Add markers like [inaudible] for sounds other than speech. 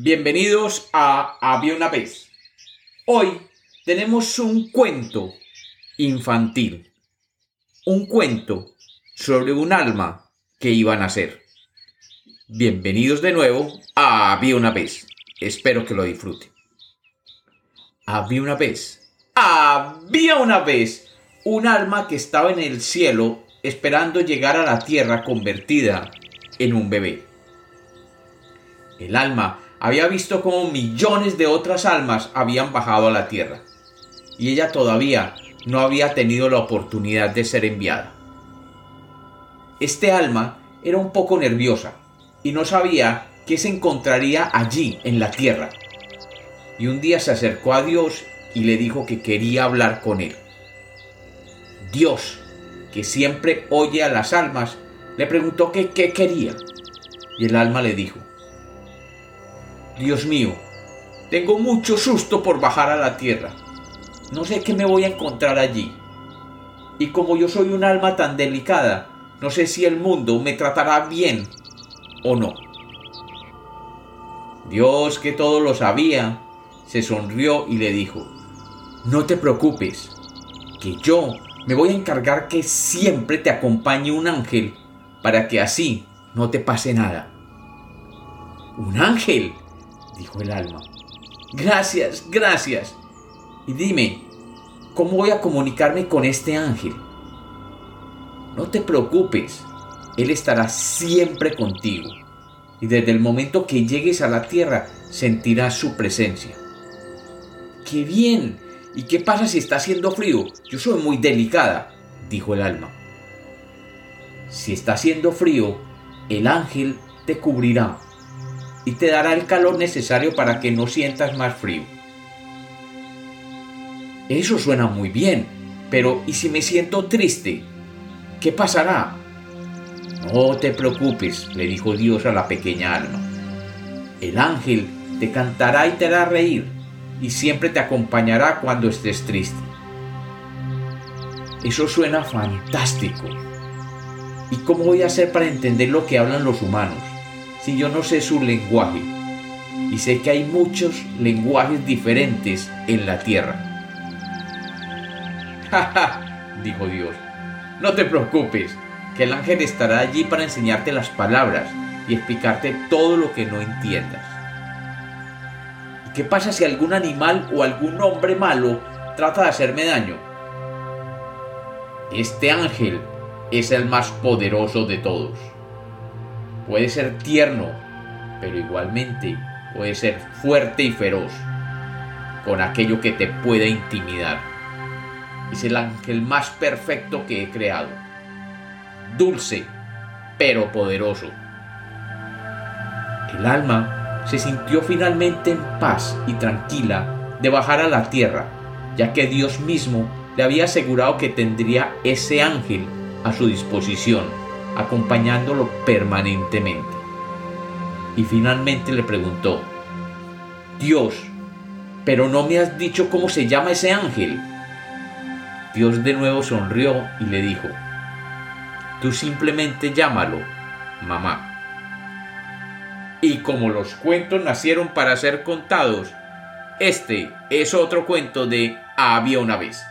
Bienvenidos a Había una vez. Hoy tenemos un cuento infantil. Un cuento sobre un alma que iba a nacer. Bienvenidos de nuevo a Había una vez. Espero que lo disfruten. Había una vez. Había una vez un alma que estaba en el cielo esperando llegar a la tierra convertida en un bebé. El alma había visto cómo millones de otras almas habían bajado a la tierra, y ella todavía no había tenido la oportunidad de ser enviada. Este alma era un poco nerviosa y no sabía qué se encontraría allí en la tierra. Y un día se acercó a Dios y le dijo que quería hablar con él. Dios, que siempre oye a las almas, le preguntó que qué quería. Y el alma le dijo, Dios mío, tengo mucho susto por bajar a la tierra. No sé qué me voy a encontrar allí. Y como yo soy un alma tan delicada, no sé si el mundo me tratará bien o no. Dios, que todo lo sabía, se sonrió y le dijo, no te preocupes, que yo me voy a encargar que siempre te acompañe un ángel para que así no te pase nada. ¿Un ángel? Dijo el alma. Gracias, gracias. Y dime, ¿cómo voy a comunicarme con este ángel? No te preocupes, él estará siempre contigo. Y desde el momento que llegues a la tierra sentirás su presencia. ¡Qué bien! ¿Y qué pasa si está haciendo frío? Yo soy muy delicada, dijo el alma. Si está haciendo frío, el ángel te cubrirá y te dará el calor necesario para que no sientas más frío. Eso suena muy bien, pero ¿y si me siento triste? ¿Qué pasará? No te preocupes, le dijo Dios a la pequeña alma. El ángel te cantará y te hará reír, y siempre te acompañará cuando estés triste. Eso suena fantástico. ¿Y cómo voy a hacer para entender lo que hablan los humanos? Si yo no sé su lenguaje? Y sé que hay muchos lenguajes diferentes en la tierra. [laughs] ja, dijo Dios, no te preocupes, que el ángel estará allí para enseñarte las palabras y explicarte todo lo que no entiendas. ¿Y qué pasa si algún animal o algún hombre malo trata de hacerme daño? Este ángel es el más poderoso de todos. Puede ser tierno, pero igualmente puede ser fuerte y feroz con aquello que te puede intimidar. Es el ángel más perfecto que he creado. Dulce, pero poderoso. El alma se sintió finalmente en paz y tranquila de bajar a la tierra, ya que Dios mismo le había asegurado que tendría ese ángel a su disposición acompañándolo permanentemente. Y finalmente le preguntó, Dios, pero no me has dicho cómo se llama ese ángel. Dios de nuevo sonrió y le dijo, tú simplemente llámalo, mamá. Y como los cuentos nacieron para ser contados, este es otro cuento de Había una vez.